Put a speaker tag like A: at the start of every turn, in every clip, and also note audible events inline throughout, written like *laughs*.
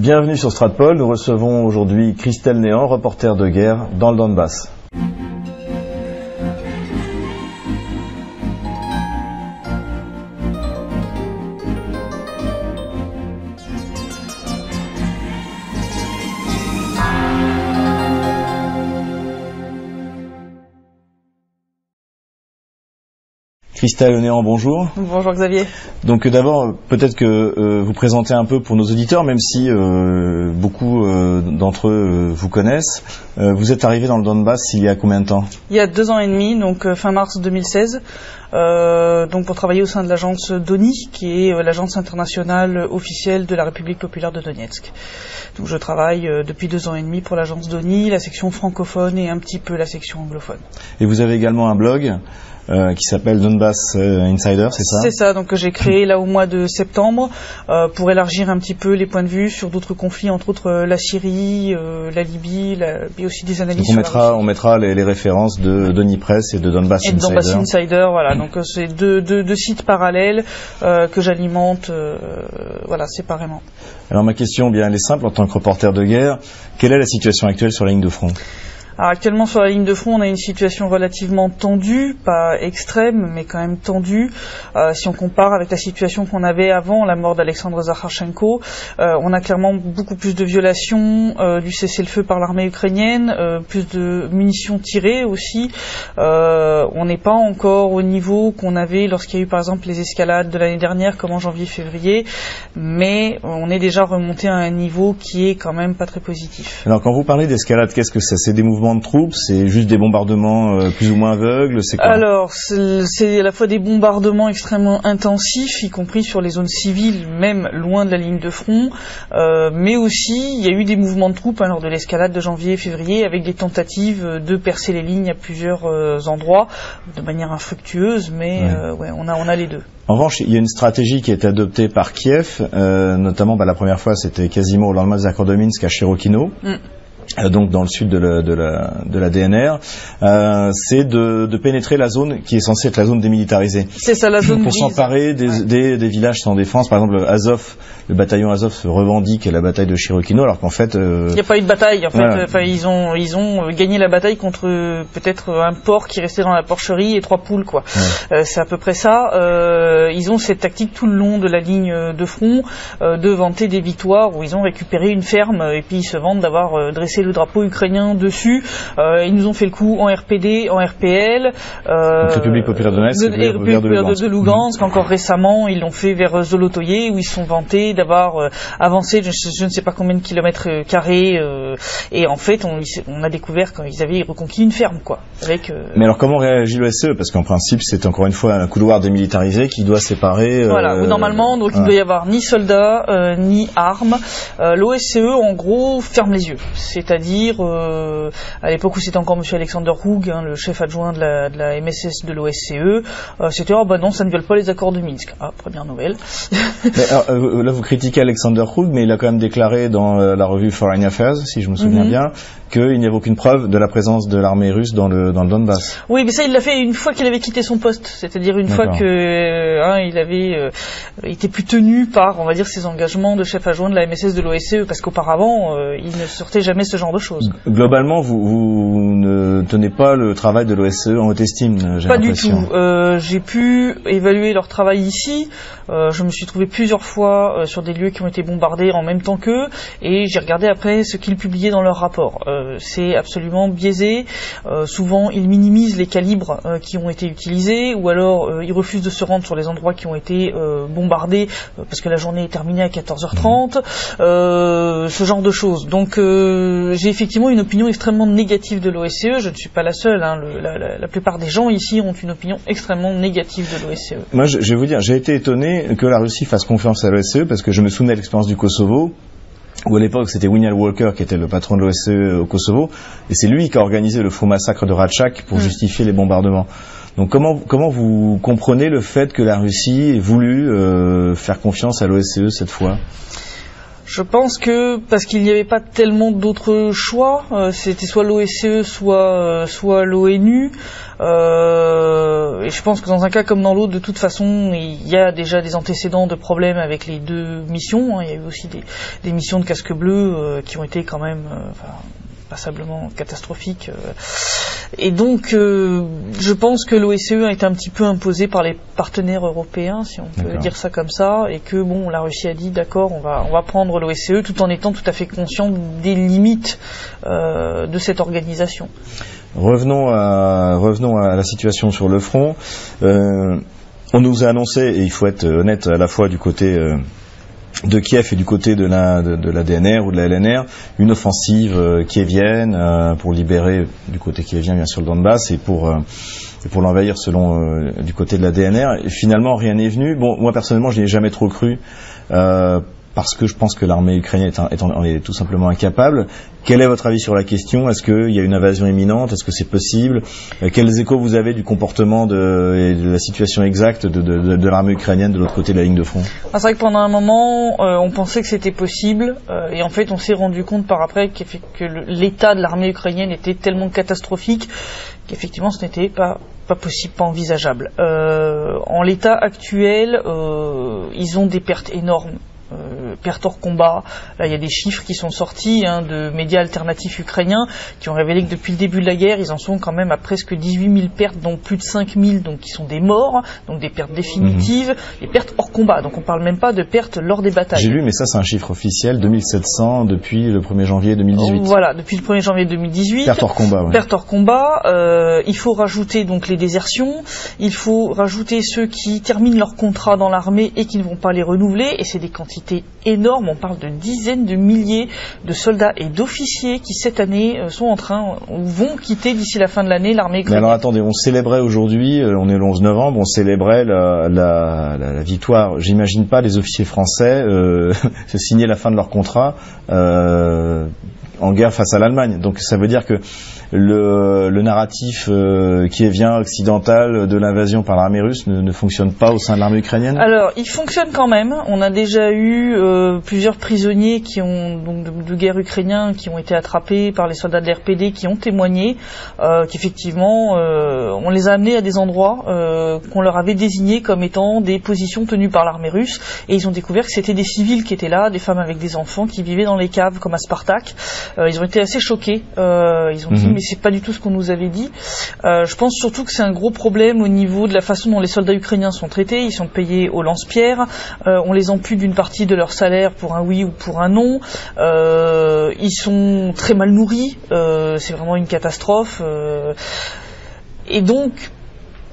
A: Bienvenue sur Stratpol. Nous recevons aujourd'hui Christelle Néant, reporter de guerre dans le Donbass. Christelle Néant, bonjour.
B: Bonjour Xavier.
A: Donc euh, d'abord, peut-être que euh, vous présentez un peu pour nos auditeurs, même si euh, beaucoup d'entre eux vous connaissent. vous êtes arrivé dans le Donbass il y a combien de temps?
B: Il y a deux ans et demi, donc fin mars 2016, donc pour travailler au sein de l'agence DONI, qui est l'agence internationale officielle de la République populaire de Donetsk. Donc je travaille depuis deux ans et demi pour l'agence DONI, la section francophone et un petit peu la section anglophone.
A: Et vous avez également un blog euh, qui s'appelle Donbass euh, Insider, c'est ça?
B: C'est ça, donc que j'ai créé là au mois de septembre euh, pour élargir un petit peu les points de vue sur d'autres conflits, entre autres la Syrie, la Libye, la, et aussi des analyses.
A: Donc on mettra, on mettra les, les, références de Denis Press et de Donbass
B: et
A: de
B: Donbass Insider, voilà. Donc c'est deux, deux, deux, sites parallèles que j'alimente, voilà, séparément.
A: Alors ma question, bien, elle est simple en tant que reporter de guerre. Quelle est la situation actuelle sur la ligne de front?
B: Actuellement sur la ligne de front, on a une situation relativement tendue, pas extrême, mais quand même tendue. Euh, si on compare avec la situation qu'on avait avant la mort d'Alexandre Zakharchenko, euh, on a clairement beaucoup plus de violations euh, du cessez-le-feu par l'armée ukrainienne, plus de munitions tirées aussi. on n'est pas encore au niveau qu'on avait lorsqu'il y a eu par exemple les escalades de l'année dernière, comme en janvier-février, mais on est déjà remonté à un niveau qui est quand même pas très positif.
A: Alors quand vous parlez d'escalade, qu'est-ce que c'est? C'est des mouvements de troupes C'est juste des bombardements euh, plus ou moins aveugles C'est
B: Alors, c'est à la fois des bombardements extrêmement intensifs, y compris sur les zones civiles, même loin de la ligne de front, euh, mais aussi il y a eu des mouvements de troupes hein, lors de l'escalade de janvier et février, avec des tentatives de percer les lignes à plusieurs euh, endroits, de manière infructueuse, mais ouais. on, a, on a les deux.
A: En revanche, il y a une stratégie qui a été adoptée par Kiev, notamment bah, la première fois c'était quasiment au lendemain des accords de Minsk à Chirokino. Mm. Euh, donc dans le sud de la, de la, de la DNR, euh, c'est de, de, pénétrer la zone qui est censée être la zone démilitarisée.
B: C'est ça la zone
A: Pour s'emparer des, des, des, villages sans défense. Par exemple, Azov, le bataillon Azov se revendique la bataille de Chirokino, alors qu'en fait...
B: Euh, Il n'y a pas eu de bataille. En fait, enfin, ils ont ils ont gagné la bataille contre peut-être un porc qui restait dans la porcherie et trois poules, quoi. Euh, c'est à peu près ça. Ils ont cette tactique tout le long de la ligne de front de vanter des victoires où ils ont récupéré une ferme et puis ils se vantent d'avoir dressé le drapeau ukrainien dessus. Euh, ils nous ont fait le coup en RPD, en RPL.
A: Euh, République populaire de Donetsk,
B: de, République populaire de, Lugansk. Encore récemment, ils l'ont fait vers Zolotoye où ils sont vantés d'avoir euh, avancé, je, ne sais pas combien de kilomètres carrés. Et en fait, on, on, a découvert qu'ils avaient reconquis une ferme, quoi. Avec,
A: Mais alors, comment réagit l'OSCE Parce qu'en principe, c'est encore une fois un couloir démilitarisé qui doit séparer.
B: Voilà. normalement, donc il ne doit y avoir ni soldats ni armes. L'OSCE, en gros, ferme les yeux. C'est c'est-à-dire euh, à l'époque où c'était encore M. Alexander Hoog, hein, le chef adjoint de la, MSS de l'OSCE, euh, c'était oh bah non, ça ne viole pas les accords de Minsk. Ah, première nouvelle. *laughs*
A: Euh, là, vous critiquez Alexander Hoog, mais il a quand même déclaré dans la revue Foreign Affairs, si je me souviens mhm. bien, qu'il n'y avait aucune preuve de la présence de l'armée russe dans le dans le Donbass.
B: Oui, mais ça, il l'a fait une fois qu'il avait quitté son poste, c'est-à-dire une fois que hein, il avait été plus tenu par, on va dire, ses engagements de chef adjoint de la MSS de l'OSCE, parce qu'auparavant, il ne sortait jamais ce genre de choses.
A: Globalement, vous, ne tenez pas le travail de l'OSCE en haute estime,
B: j'ai Pas du tout. Euh, j'ai pu évaluer leur travail ici. Euh, je me suis trouvé plusieurs fois euh, sur des lieux qui ont été bombardés en même temps qu'eux, et j'ai regardé après ce qu'ils publiaient dans leur rapport. C'est absolument biaisé. souvent, ils minimisent les calibres qui ont été utilisés, ou alors ils refusent de se rendre sur les endroits qui ont été bombardés parce que la journée est terminée à 14h30. Mmh. ce genre de choses. Donc, j'ai effectivement une opinion extrêmement négative de l'OSCE. Je ne suis pas la seule. Hein. la, plupart des gens ici ont une opinion extrêmement négative de l'OSCE.
A: Moi, je, vais vous dire, j'ai été étonné que la Russie fasse confiance à l'OSCE parce que je me souvenais de l'expérience du Kosovo où à l'époque c'était William Walker qui était le patron de l'OSCE au Kosovo, et c'est lui qui a organisé le faux massacre de Ratchak pour mm. justifier les bombardements. Donc comment, comment vous comprenez le fait que la Russie ait voulu euh, faire confiance à l'OSCE cette fois?
B: Je pense que parce qu'il n'y avait pas tellement d'autres choix, euh, c'était soit l'OSCE, soit soit l'ONU. Euh, et je pense que dans un cas comme dans l'autre, de toute façon, il y a déjà des antécédents de problèmes avec les deux missions. Hein. Il y a eu aussi des, des missions de casque bleu euh, qui ont été quand même euh, passablement catastrophiques. Euh. Et donc, euh, je pense que l'OSCE a été un petit peu imposé par les partenaires européens, si on peut dire ça comme ça, et que bon, la Russie a dit d'accord, on va on va prendre l'OSCE, tout en étant tout à fait conscient des limites euh, de cette organisation.
A: Revenons à, revenons à la situation sur le front. Euh, on nous a annoncé, et il faut être honnête à la fois du côté de Kiev et du côté de la, de, la DNR ou de la LNR, une offensive euh, kievienne euh, pour libérer du côté kievien bien sûr le Donbass et pour, euh, et pour l'envahir selon du côté de la DNR. Et finalement rien n'est venu. Bon, moi personnellement je n'y ai jamais trop cru parce que je pense que l'armée ukrainienne est, tout simplement incapable. Quel est votre avis sur la question? Est-ce qu'il y a une invasion imminente? Est-ce que c'est possible? Euh, Quels échos vous avez du comportement de, et de la situation exacte de, l'armée ukrainienne de l'autre côté de la ligne de front?
B: Ah, C'est vrai que pendant un moment, euh, on pensait que c'était possible, euh, et en fait, on s'est rendu compte par après que l'état de l'armée ukrainienne était tellement catastrophique qu'effectivement, ce n'était pas possible, pas envisageable. en l'état actuel, ils ont des pertes énormes perte hors combat. Là, il y a des chiffres qui sont sortis hein, de médias alternatifs ukrainiens qui ont révélé que depuis le début de la guerre, ils en sont quand même à presque 18 000 pertes, dont plus de 5 000 donc, qui sont des morts, donc des pertes définitives, des pertes hors combat. Donc on parle même pas de pertes lors des batailles.
A: J'ai lu, mais ça c'est un chiffre officiel, 2700 depuis le 1er janvier 2018.
B: Voilà, depuis le 1er janvier 2018.
A: Pertes hors combat. Ouais.
B: Pertes hors combat. Euh, il faut rajouter donc les désertions. Il faut rajouter ceux qui terminent leur contrat dans l'armée et qui ne vont pas les renouveler. Et c'est des quantités énorme. On parle de dizaines de milliers de soldats et d'officiers qui cette année euh, sont en train ou vont quitter d'ici la fin de l'année l'armée
A: Mais alors attendez, on célébrait aujourd'hui, euh, on est le 11 novembre, on célébrait la, la, la, victoire. J'imagine pas les officiers français euh, *laughs* se signer la fin de leur contrat euh, en guerre face à l'Allemagne. Donc ça veut dire que le, narratif euh, qui est vient occidental de l'invasion par l'armée russe ne, fonctionne pas au sein de l'armée ukrainienne?
B: Alors, il fonctionne quand même. On a déjà eu euh, plusieurs prisonniers qui ont donc de, guerre ukrainiens qui ont été attrapés par les soldats de l'RPD qui ont témoigné euh, qu'effectivement on les a amenés à des endroits qu'on leur avait désignés comme étant des positions tenues par l'armée russe et ils ont découvert que c'était des civils qui étaient là, des femmes avec des enfants qui vivaient dans les caves comme à Spartak. ils ont été assez choqués. ils ont dit mhm c'est pas du tout ce qu'on nous avait dit. Euh, je pense surtout que c'est un gros problème au niveau de la façon dont les soldats ukrainiens sont traités. Ils sont payés au lance-pierre. Euh, on les ampute d'une partie de leur salaire pour un oui ou pour un non. Euh, ils sont très mal nourris. c'est vraiment une catastrophe. et donc,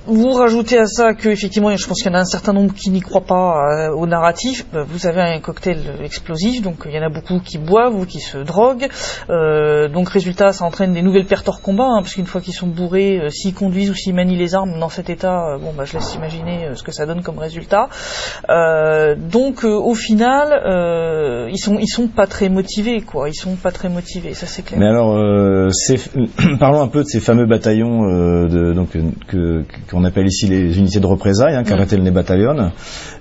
B: vous rajoutez à ça que effectivement, je pense qu'il y en a un certain nombre qui n'y croient pas euh, au narratif. Bah, vous avez un cocktail explosif, donc il y en a beaucoup qui boivent ou qui se droguent. Euh, donc résultat, ça entraîne des nouvelles pertes hors combat, hein, parce qu'une fois qu'ils sont bourrés, euh, s'ils conduisent ou s'ils manient les armes dans cet état, bon, bah, je laisse imaginer ce que ça donne comme résultat. donc au final, ils sont ils sont pas très motivés, quoi. Ils sont pas très motivés, ça c'est clair.
A: Mais alors, *coughs* parlons un peu de ces fameux bataillons donc que on appelle ici les unités de représailles, hein, le Battalion.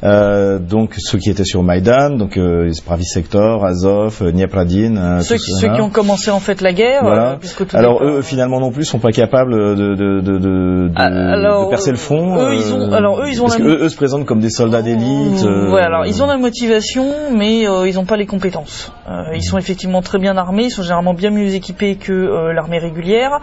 A: Euh, donc ceux qui étaient sur Maïdan, donc euh, Pravi Sector, Azov, euh, Niepradin.
B: Euh, ceux, qui, ceux qui ont commencé en fait la guerre.
A: Voilà. alors eux finalement non plus sont pas capables de, de, de, de, alors, percer le front.
B: Eux ils ont, alors eux ils ont
A: parce eux, se présentent comme des soldats d'élite.
B: ouais alors ils ont la motivation mais ils n'ont pas les compétences. Ils sont effectivement très bien armés, ils sont généralement bien mieux équipés que l'armée régulière.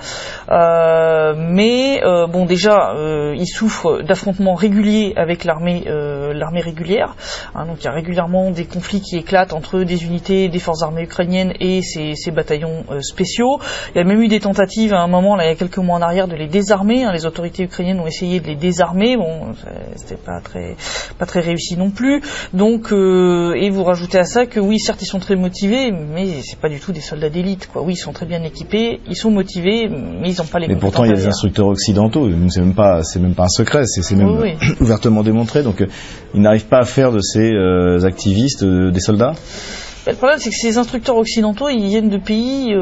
B: mais bon déjà euh, ils souffrent d'affrontements réguliers avec l'armée euh, l'armée régulière. Hein, donc il y a régulièrement des conflits qui éclatent entre des unités des forces armées ukrainiennes et ces, ces bataillons euh, spéciaux. Il y a même eu des tentatives à un moment, là il y a quelques mois en arrière, de les désarmer. Hein. les autorités ukrainiennes ont essayé de les désarmer. Bon, c'était pas très pas très réussi non plus. Donc et vous rajoutez à ça que oui, certes ils sont très motivés, mais c'est pas du tout des soldats d'élite. Quoi. Oui, ils sont très bien équipés, ils sont motivés, mais ils n'ont pas les.
A: Mais pourtant il y a des instructeurs occidentaux. C'est même pas c'est même pas un secret, c'est même *clears throat* ouvertement démontré. Donc, euh, ils n'arrivent pas à faire de ces euh, activistes euh, des soldats.
B: le problème, c'est que ces instructeurs occidentaux, ils viennent de pays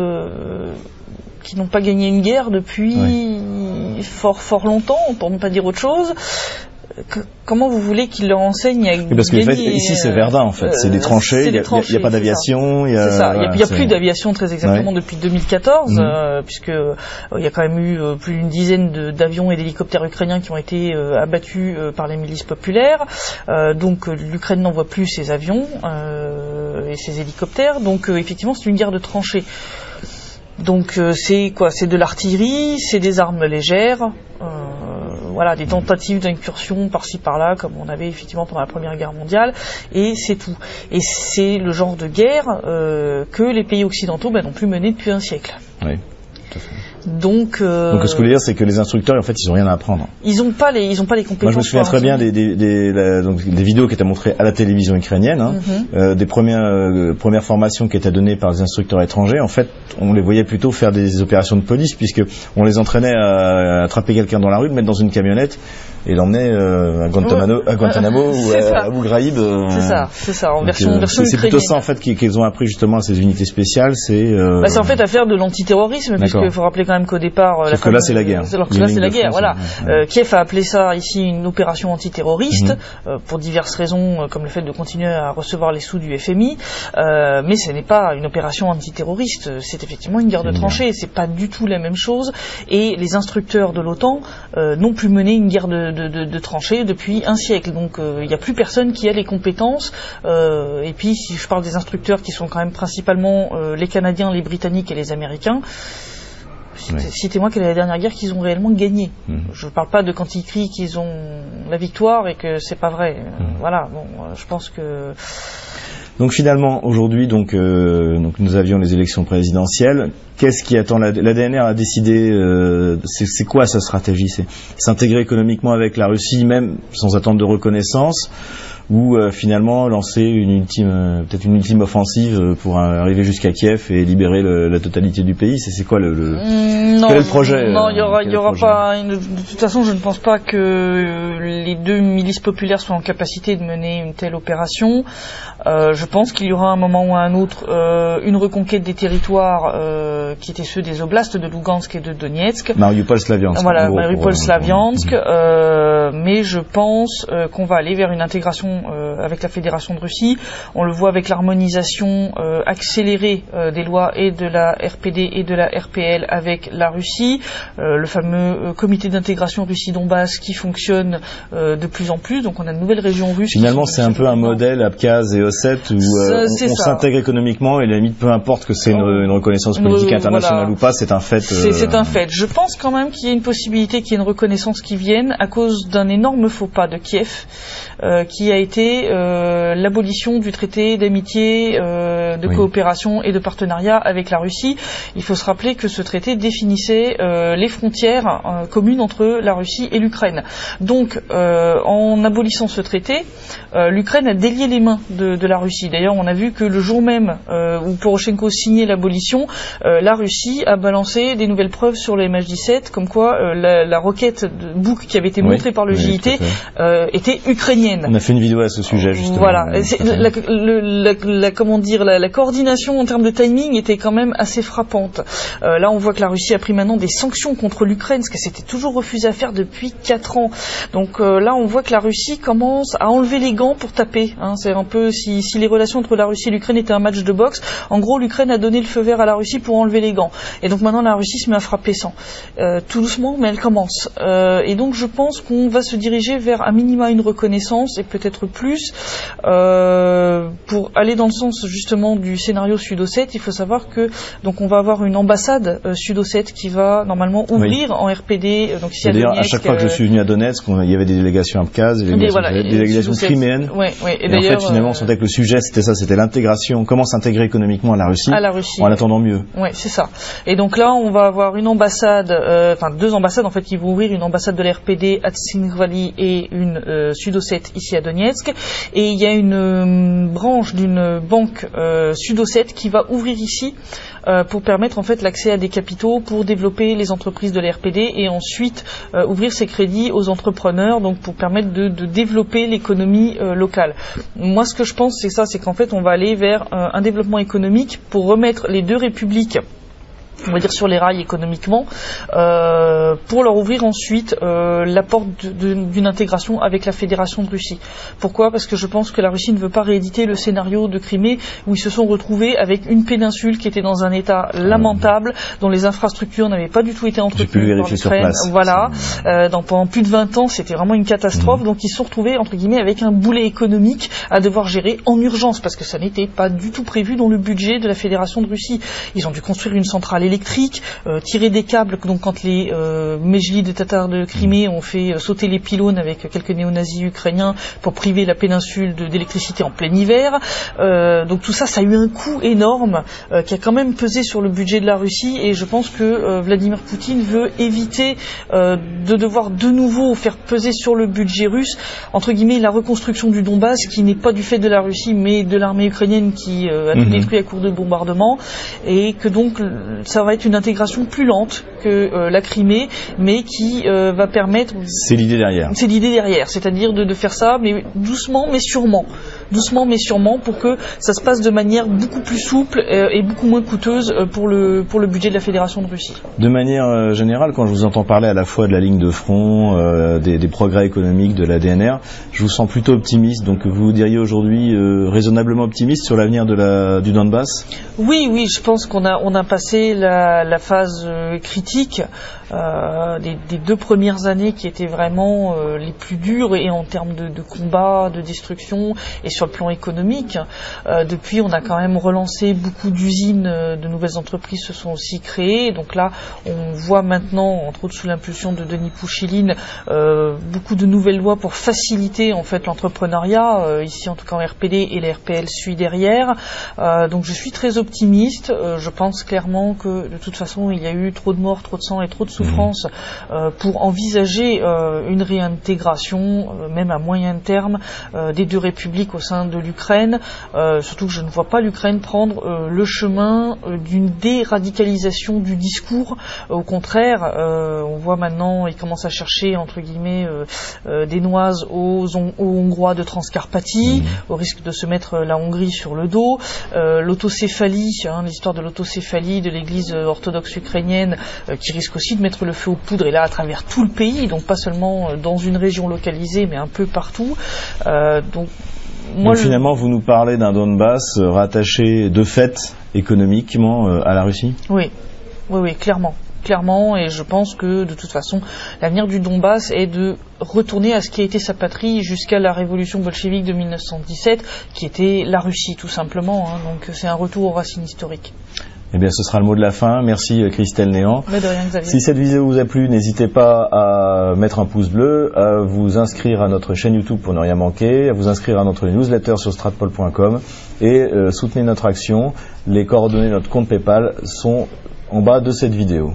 B: qui n'ont pas gagné une guerre depuis fort fort longtemps, pour ne pas dire autre chose. Comment vous voulez qu'ils leur enseignent à
A: Parce que ici c'est Verdun en fait, c'est des tranchées, il n'y a, pas d'aviation.
B: Il n'y a, plus d'aviation très exactement depuis 2014, mhm. puisque il y a quand même eu plus d'une dizaine d'avions et d'hélicoptères ukrainiens qui ont été abattus par les milices populaires. donc l'Ukraine n'envoie plus ses avions et ses hélicoptères. Donc effectivement c'est une guerre de tranchées. Donc euh, c'est quoi? C'est de l'artillerie, c'est des armes légères, euh, voilà, des tentatives d'incursion par-ci par-là, comme on avait effectivement pendant la Première Guerre mondiale, et c'est tout. Et c'est le genre de guerre euh, que les pays occidentaux ben, n'ont plus mené depuis un siècle.
A: Oui, tout à fait.
B: Donc, euh,
A: Donc ce que je veux dire, c'est que les instructeurs, en fait, ils ont rien à apprendre.
B: Ils n'ont pas les, ils ont pas les compétences.
A: Moi, je me souviens très bien des, des, des, donc, des, vidéos qui étaient montrées à la télévision ukrainienne, hein, mhm. euh, des premières, euh, premières formations qui étaient données par des instructeurs étrangers. En fait, on les voyait plutôt faire des opérations de police, puisque on les entraînait à, attraper quelqu'un dans la rue, le mettre dans une camionnette et l'emmener euh, à Guantanamo, à Guantanamo *laughs* ou à Abu Ghraib.
B: Euh, c'est ça, c'est ça, en version, version
A: C'est plutôt ça en fait qu'ils ont appris justement à ces unités spéciales, c'est.
B: Bah, c'est en fait à faire de l'antiterrorisme, puisqu'il faut rappeler quand même qu'au départ
A: que là, c'est la guerre.
B: Alors que là, c'est la guerre, voilà. Euh, Kiev a appelé ça ici une opération antiterroriste, mhm. euh, pour diverses raisons, euh, comme le fait de continuer à recevoir les sous du FMI, mais ce n'est pas une opération antiterroriste, c'est effectivement une guerre de tranchées, c'est pas du tout la même chose, et les instructeurs de l'OTAN n'ont plus mené une guerre de, de, de, tranchées depuis un siècle, donc il n'y a plus personne qui a les compétences, et puis si je parle des instructeurs qui sont quand même principalement les Canadiens, les Britanniques et les Américains, Citez-moi quelle est la dernière guerre qu'ils ont réellement gagnée. Mhm. Je ne parle pas de quand ils crient qu'ils ont la victoire et que c'est pas vrai. Mhm. Voilà, bon, euh, je pense que.
A: Donc finalement, aujourd'hui, donc, euh, donc nous avions les élections présidentielles. Qu'est-ce qui attend la, la DNR a décidé euh, C'est quoi sa stratégie? C'est s'intégrer économiquement avec la Russie, même sans attendre de reconnaissance ou euh, finalement lancer une ultime, euh, peut-être une ultime offensive euh, pour arriver jusqu'à Kiev et libérer la totalité du pays C'est quoi le, le
B: mm, quel est le projet Non, il y aura, y aura pas. de toute façon, je ne pense pas que les deux milices populaires soient en capacité de mener une telle opération. je pense qu'il y aura un moment ou un autre une reconquête des territoires qui étaient ceux des oblasts de Lugansk et de Donetsk.
A: Mariupol-Slaviansk.
B: Voilà, Mariupol-Slaviansk. mais je pense qu'on va aller vers une intégration avec la Fédération de Russie. On le voit avec l'harmonisation euh, accélérée euh, des lois et de la RPD et de la RPL avec la Russie. le fameux comité d'intégration Russie-Donbass qui fonctionne de plus en plus. Donc on a de nouvelles régions russes.
A: Finalement, c'est un peu un modèle Abkhaz et Osset où on, s'intègre économiquement et la limite, peu importe que c'est une, reconnaissance politique internationale ou pas, c'est un fait.
B: C'est un fait. Je pense quand même qu'il y a une possibilité qu'il y ait une reconnaissance qui vienne à cause d'un énorme faux pas de Kiev qui a été euh, l'abolition du traité d'amitié, euh, de coopération et de partenariat avec la Russie. Il faut se rappeler que ce traité définissait euh, les frontières communes entre la Russie et l'Ukraine. Donc, en abolissant ce traité, l'Ukraine a délié les mains de, la Russie. D'ailleurs, on a vu que le jour même où Poroshenko signait l'abolition, la Russie a balancé des nouvelles preuves sur le MH17, comme quoi la, roquette de Bouk qui avait été montrée par le JIT était ukrainienne.
A: On a fait une vidéo à ce sujet justement.
B: Voilà, la, la, comment dire, la, coordination en termes de timing était quand même assez frappante. Euh, là, on voit que la Russie a pris maintenant des sanctions contre l'Ukraine, ce qu'elle s'était toujours refusé à faire depuis 4 ans. Donc euh, là, on voit que la Russie commence à enlever les gants pour taper. Hein. C'est un peu si, si les relations entre la Russie et l'Ukraine étaient un match de boxe. En gros, l'Ukraine a donné le feu vert à la Russie pour enlever les gants. Et donc maintenant, la Russie se met à frapper sans. Euh, tout doucement, mais elle commence. et donc, je pense qu'on va se diriger vers un minima une reconnaissance et peut-être plus. Euh, pour aller dans le sens justement du scénario Sud-Ossète, il faut savoir que donc on va avoir une ambassade euh, Sud-Ossète qui va normalement ouvrir en RPD.
A: Euh, donc à, Donetsk, à chaque fois que je suis venu à Donetsk, il y avait des délégations Abkhaz, des délégations, voilà, des délégations criméennes.
B: Ouais, ouais,
A: et, et en fait, finalement, on sentait que le sujet c'était ça, c'était l'intégration, comment s'intégrer économiquement à la Russie,
B: à la Russie
A: en attendant mieux.
B: Oui, c'est ça. Et donc là, on va avoir une ambassade, enfin deux ambassades en fait qui vont ouvrir, une ambassade de l'RPD à Tsingvali et une Sud-Ossète ici à Donetsk. Et il y a une euh, branche d'une banque euh, sud qui va ouvrir ici euh, pour permettre en fait l'accès à des capitaux pour développer les entreprises de l'RPD et ensuite ouvrir ces crédits aux entrepreneurs donc pour permettre de, de développer l'économie locale. Moi ce que je pense c'est ça c'est qu'en fait on va aller vers un développement économique pour remettre les deux républiques on va dire sur les rails économiquement, euh, pour leur ouvrir ensuite euh, la porte d'une intégration avec la Fédération de Russie. Pourquoi? Parce que je pense que la Russie ne veut pas rééditer le scénario de Crimée où ils se sont retrouvés avec une péninsule qui était dans un état lamentable, dont les infrastructures n'avaient pas du tout été entretenues
A: par l'Ukraine.
B: Voilà, euh, pendant plus de 20 ans, c'était vraiment une catastrophe. Mmh. Donc ils se sont retrouvés entre guillemets avec un boulet économique à devoir gérer en urgence parce que ça n'était pas du tout prévu dans le budget de la Fédération de Russie. Ils ont dû construire une centrale électrique, euh, tirer des câbles. Donc quand les euh, des Tatars de Crimée ont fait euh, sauter les pylônes avec quelques néo-nazis ukrainiens pour priver la péninsule d'électricité en plein hiver. Donc tout ça, ça a eu un coût énorme qui a quand même pesé sur le budget de la Russie. Et je pense que Vladimir Poutine veut éviter de devoir de nouveau faire peser sur le budget russe entre guillemets la reconstruction du Donbass, qui n'est pas du fait de la Russie, mais de l'armée ukrainienne qui a tout mhm. détruit à court de bombardement, et que donc ça va être une intégration plus lente que euh, la Crimée, mais qui euh, va permettre.
A: C'est l'idée derrière.
B: C'est l'idée derrière, c'est-à-dire de, de, faire ça, mais doucement, mais sûrement, doucement, mais sûrement, pour que ça se passe de manière beaucoup plus souple euh, et beaucoup moins coûteuse pour le pour le budget de la Fédération de Russie.
A: De manière générale, quand je vous entends parler à la fois de la ligne de front, des, des, progrès économiques de la DNR, je vous sens plutôt optimiste. Donc vous diriez aujourd'hui raisonnablement optimiste sur l'avenir de la du Donbass?
B: Oui, oui, je pense qu'on a on a passé la, la phase critique euh, des, deux premières années qui étaient vraiment euh, les plus dures et en termes de, combat, de destruction et sur le plan économique. Euh, depuis, on a quand même relancé beaucoup d'usines, de nouvelles entreprises se sont aussi créées. Donc là, on voit maintenant, entre autres sous l'impulsion de Denis Pouchiline, beaucoup de nouvelles lois pour faciliter en fait l'entrepreneuriat. ici, en tout cas en RPD et la RPL suit derrière. donc je suis très optimiste. je pense clairement que de toute façon, il y a eu trop de morts, trop de sang et trop de France euh, pour envisager euh, une réintégration, euh, même à moyen terme, des deux républiques au sein de l'Ukraine. surtout que je ne vois pas l'Ukraine prendre le chemin d'une déradicalisation du discours. au contraire, on voit maintenant, ils commencent à chercher entre guillemets des noises aux, Hongrois de Transcarpathie, mmh. au risque de se mettre la Hongrie sur le dos. l'autocéphalie, hein, l'histoire de l'autocéphalie de l'Église orthodoxe ukrainienne, qui risque aussi de mettre le feu aux poudres et là à travers tout le pays, donc pas seulement euh, dans une région localisée, mais un peu partout.
A: Euh, donc finalement, vous nous parlez d'un Donbass euh, rattaché de fait économiquement à la Russie?
B: Oui, oui, oui, clairement. Clairement, et je pense que de toute façon, l'avenir du Donbass est de retourner à ce qui a été sa patrie jusqu'à la révolution bolchevique de 1917, qui était la Russie tout simplement. Hein. donc c'est un retour aux racines historiques.
A: Eh bien, ce sera le mot de la fin. Merci euh, Christelle Néant.
B: de rien, Xavier.
A: Si cette vidéo vous a plu, n'hésitez pas à mettre un pouce bleu, à vous inscrire à notre chaîne YouTube pour ne rien manquer, à vous inscrire à notre newsletter sur stratpol.com et euh, soutenez notre action. Les coordonnées de notre compte PayPal sont en bas de cette vidéo.